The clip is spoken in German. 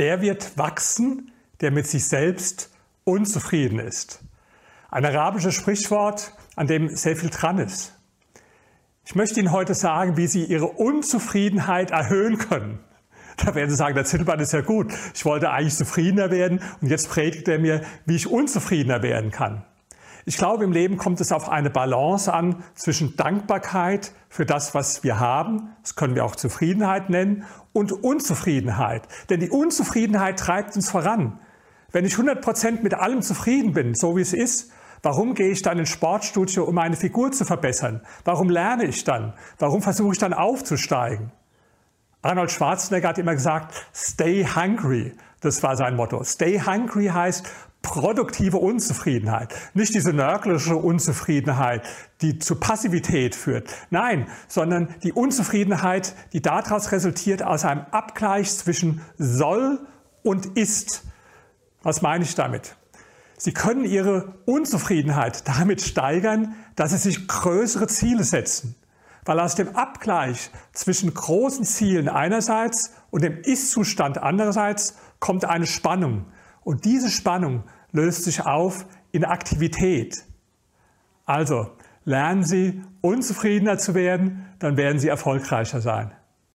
der wird wachsen, der mit sich selbst unzufrieden ist. Ein arabisches Sprichwort, an dem sehr viel dran ist. Ich möchte Ihnen heute sagen, wie Sie Ihre Unzufriedenheit erhöhen können. Da werden Sie sagen, der Zittelmann ist ja gut. Ich wollte eigentlich zufriedener werden und jetzt predigt er mir, wie ich unzufriedener werden kann. Ich glaube, im Leben kommt es auf eine Balance an zwischen Dankbarkeit für das, was wir haben, das können wir auch Zufriedenheit nennen, und Unzufriedenheit. Denn die Unzufriedenheit treibt uns voran. Wenn ich 100% mit allem zufrieden bin, so wie es ist, warum gehe ich dann ins Sportstudio, um meine Figur zu verbessern? Warum lerne ich dann? Warum versuche ich dann aufzusteigen? Arnold Schwarzenegger hat immer gesagt, stay hungry. Das war sein Motto. Stay hungry heißt produktive Unzufriedenheit. Nicht diese nörglische Unzufriedenheit, die zu Passivität führt. Nein, sondern die Unzufriedenheit, die daraus resultiert aus einem Abgleich zwischen soll und ist. Was meine ich damit? Sie können Ihre Unzufriedenheit damit steigern, dass Sie sich größere Ziele setzen. Weil aus dem Abgleich zwischen großen Zielen einerseits und dem Ist-Zustand andererseits kommt eine Spannung. Und diese Spannung löst sich auf in Aktivität. Also lernen Sie unzufriedener zu werden, dann werden Sie erfolgreicher sein.